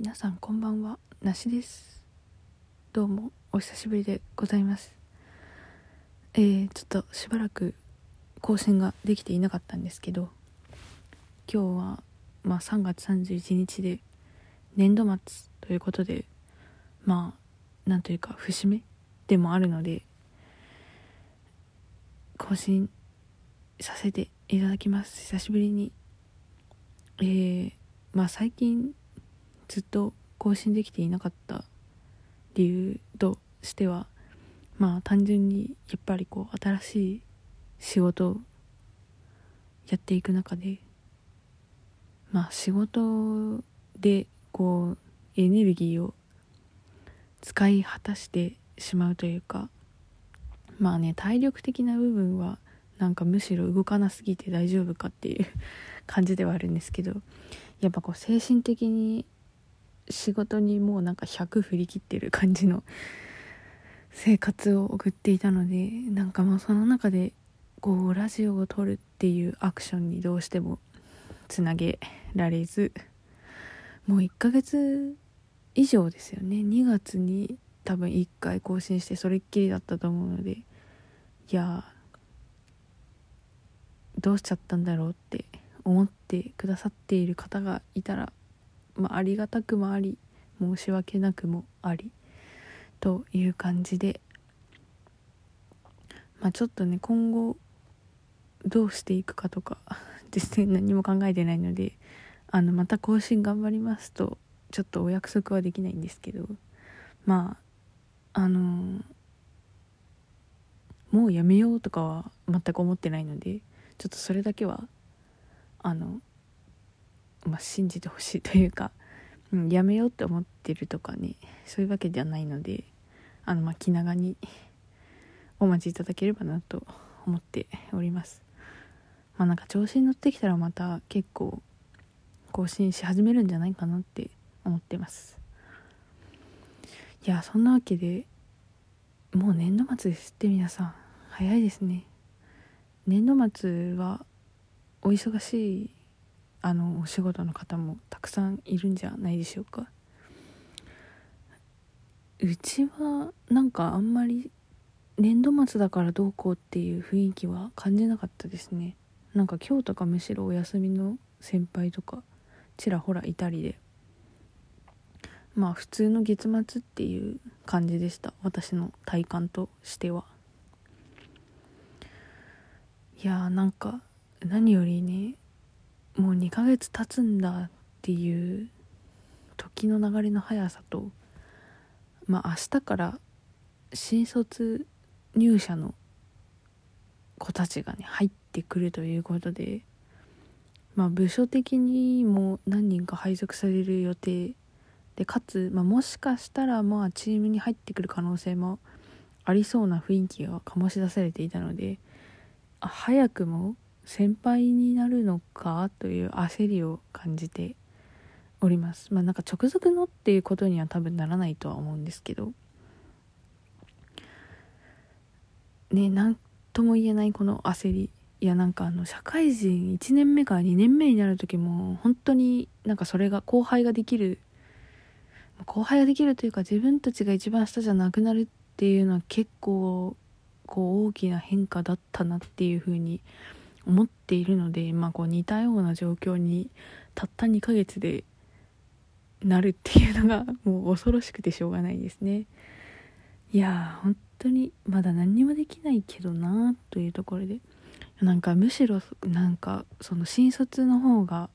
皆さんこんばんはなしです。どうもお久しぶりでございます。えー、ちょっとしばらく更新ができていなかったんですけど今日はまあ3月31日で年度末ということでまあなんというか節目でもあるので更新させていただきます。久しぶりに。えー、まあ最近ずっと更新できていなかった理由としてはまあ単純にやっぱりこう新しい仕事をやっていく中でまあ仕事でこうエネルギーを使い果たしてしまうというかまあね体力的な部分はなんかむしろ動かなすぎて大丈夫かっていう感じではあるんですけどやっぱこう精神的に仕事にもうなんか100振り切ってる感じの生活を送っていたのでなんかもうその中でこうラジオを撮るっていうアクションにどうしてもつなげられずもう1ヶ月以上ですよね。2月に多分1回更新してそれっきりだったと思うのでいやどうしちゃったんだろうって思ってくださっている方がいたらまあ、ありがたくもあり申し訳なくもありという感じで、まあ、ちょっとね今後どうしていくかとか 実際何も考えてないのであのまた更新頑張りますとちょっとお約束はできないんですけどまああの、もうやめようとかは全く思ってないのでちょっとそれだけはあの信じてほしいというか、うん、やめようって思ってるとかねそういうわけではないのであのまあ気長にお待ちいただければなと思っております。まあなんか調子に乗ってきたらまた結構更新し始めるんじゃないかなって思ってます。いやそんなわけでもう年度末ですって皆さん。早いですね。年度末はお忙しいあのお仕事の方もたくさんいるんじゃないでしょうか。うちはなんかあんまり年度末だからどうこうっていう雰囲気は感じなかったですね。なんか今日とかむしろお休みの先輩とかちらほらいたりで。まあ普通の月末っていう感じでした。私の体感としては。いやーなんか何よりね2ヶ月経つんだっていう時の流れの速さとまあ明日から新卒入社の子たちがね入ってくるということでまあ部署的にも何人か配属される予定。でかつ、まあ、もしかしたらまあチームに入ってくる可能性もありそうな雰囲気が醸し出されていたので早くも先輩になるのかという焦りを感じております。まあなんか直属のっていうことには多分ならないとは思うんですけど。ね何とも言えないこの焦り。いやなんかあの社会人1年目から2年目になる時も本当になんかそれが後輩ができる。後輩ができるというか自分たちが一番下じゃなくなるっていうのは結構こう大きな変化だったなっていうふうに思思っているので、まあ、こう似たような状況にたった2ヶ月でなるっていうのが もう恐ろしくてしょうがないですね。いやー本当にまだ何にもできないけどなというところでなんかむしろなんかその新卒の方が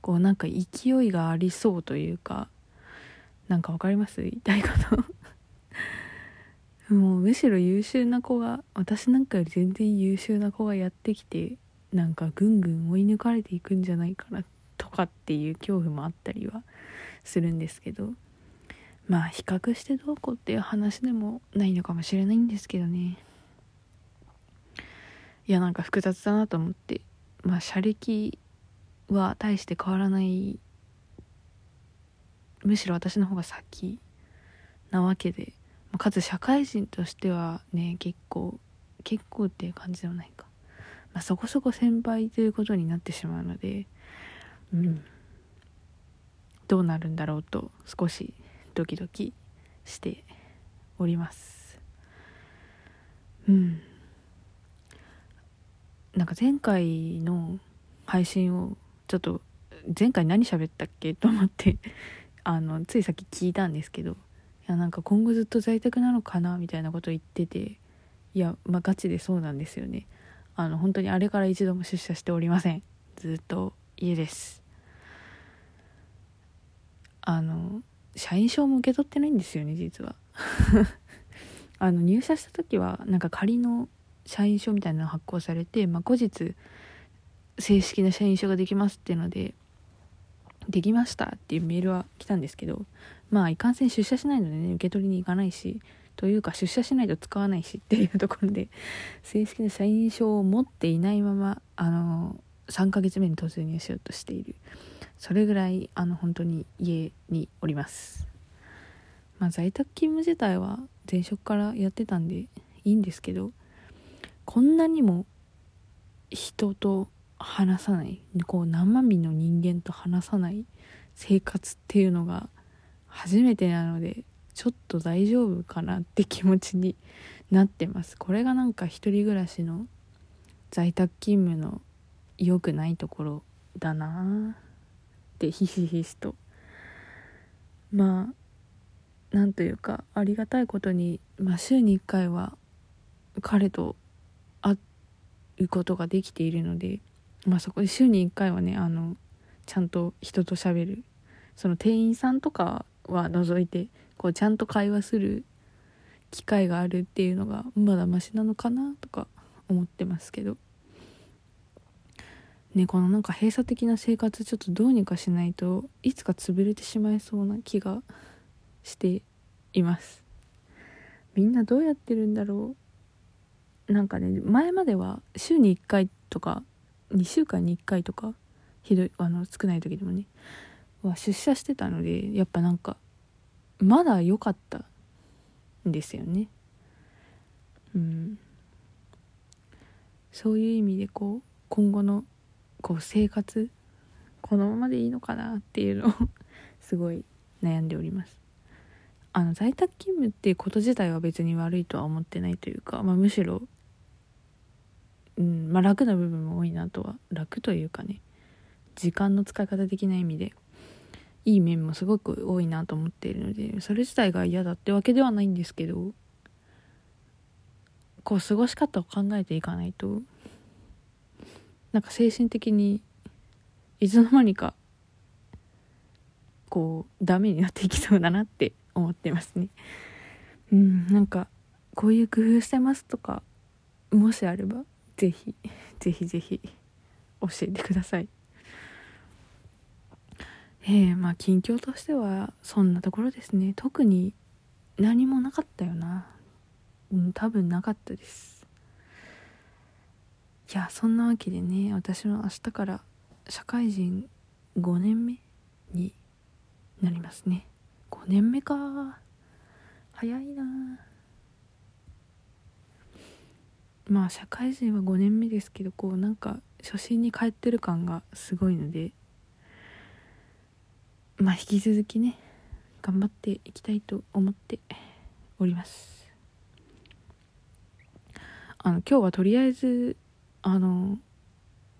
こうなんか勢いがありそうというかなんか分かります？言いたいこと もうむしろ優秀な子が私なんかより全然優秀な子がやってきてなんかぐんぐん追い抜かれていくんじゃないかなとかっていう恐怖もあったりはするんですけど。まあ比較してどうこうっていう話でもないのかもしれないんですけどね。いやなんか複雑だなと思って。まあ車歴は大して変わらない。むしろ私の方が先なわけで。かつ社会人としてはね結構結構っていう感じではないか。まあ、そこそこ先輩ということになってしまうので、うん、どうなるんだろうと少しドキドキしております。うん。なんか前回の配信をちょっと前回何喋ったっけと思って あのついさっき聞いたんですけどいやなんか今後ずっと在宅なのかなみたいなこと言ってていやまあガチでそうなんですよね。あの本当にあれから一度も出社しておりません。ずっと家です。あの社員証も受け取ってないんですよね実は。あの入社した時はなんか仮の社員証みたいなの発行されて、まあ、後日正式な社員証ができますっていうのでできましたっていうメールは来たんですけどまあいかんせん出社しないのでね受け取りに行かないしというか出社しないと使わないしっていうところで 正式な社員証を持っていないままあの3ヶ月目に突入しようとしている。それぐらいあの本当に家におります。まあ在宅勤務自体は前職からやってたんでいいんですけどこんなにも人と話さないこう何万人の人間と話さない生活っていうのが初めてなのでちょっと大丈夫かなって気持ちになってます。これがなんか一人暮らしの在宅勤務の良くないところだな。ってひしひしと。まあなんというかありがたいことに、まあ、週に1回は彼と会うことができているので、まあ、そこで週に1回はねあのちゃんと人と喋る。その店員さんとかは除いてこうちゃんと会話する機会があるっていうのがまだマシなのかなとか思ってますけど。ねこのなんか閉鎖的な生活ちょっとどうにかしないといつか潰れてしまいそうな気がしています。みんなどうやってるんだろう。なんかね前までは週に1回とか2週間に1回とかひどいあの少ない時でもねは出社してたのでやっぱなんかまだ良かったんですよね。うん。そういう意味でこう今後のこう生活このままでいいのかなっていうのをすごい悩んでおります。あの在宅勤務っていうこと自体は別に悪いとは思ってないというか、まあ、むしろ、うんまあ、楽な部分も多いなとは楽というかね。時間の使い方的な意味でいい面もすごく多いなと思っているのでそれ自体が嫌だってわけではないんですけどこう過ごし方を考えていかないとなんか精神的にいつの間にかこうダメになっていきそうだなって思ってますね。うんなんかこういう工夫してますとかもしあればぜひぜひぜひ教えてください。えー、まあ近況としてはそんなところですね。特に何もなかったよな。うん多分なかったです。いやそんなわけでね私は明日から社会人5年目になりますね。5年目か。早いな。まあ社会人は5年目ですけどこうなんか初心に帰ってる感がすごいのでまあ引き続きね頑張っていきたいと思っております。あの今日はとりあえずあの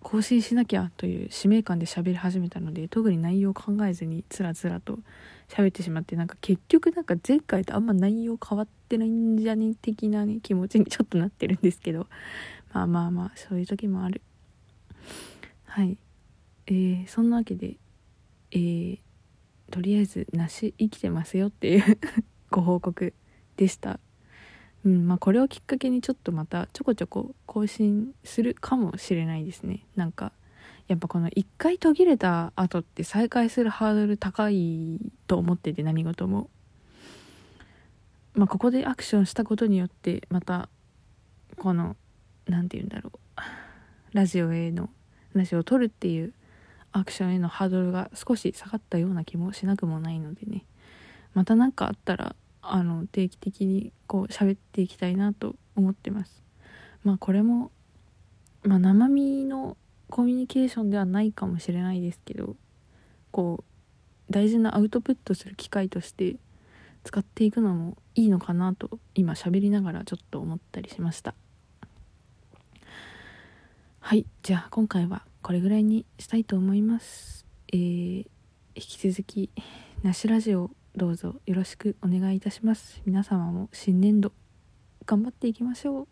更新しなきゃという使命感で喋り始めたので特に内容を考えずにつらつらと喋ってしまってなんか結局なんか前回とあんま内容変わってないんじゃね的なね気持ちに ちょっとなってるんですけどまあまあまあそういう時もある。はい。えー、そんなわけでえー、とりあえず梨生きてますよっていう ご報告でした。うんまあこれをきっかけにちょっとまたちょこちょこ更新するかもしれないですね。なんかやっぱこの一回途切れた後って再開するハードル高いと思ってて何事も。まあここでアクションしたことによってまたこの何て言うんだろう。ラジオへの話を撮るっていうアクションへのハードルが少し下がったような気もしなくもないのでね。また何かあったらあの定期的にこう喋っていきたいなと思ってます。まあこれも、まあ、生身のコミュニケーションではないかもしれないですけどこう大事なアウトプットする機会として使っていくのもいいのかなと今喋りながらちょっと思ったりしました。はいじゃあ今回はこれぐらいにしたいと思います。えー、引き続きなしラジオどうぞよろしくお願いいたします。皆様も新年度頑張っていきましょう。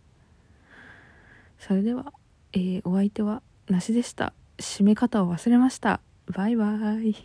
それでは、えー、お相手はなしでした。締め方を忘れました。バイバイ。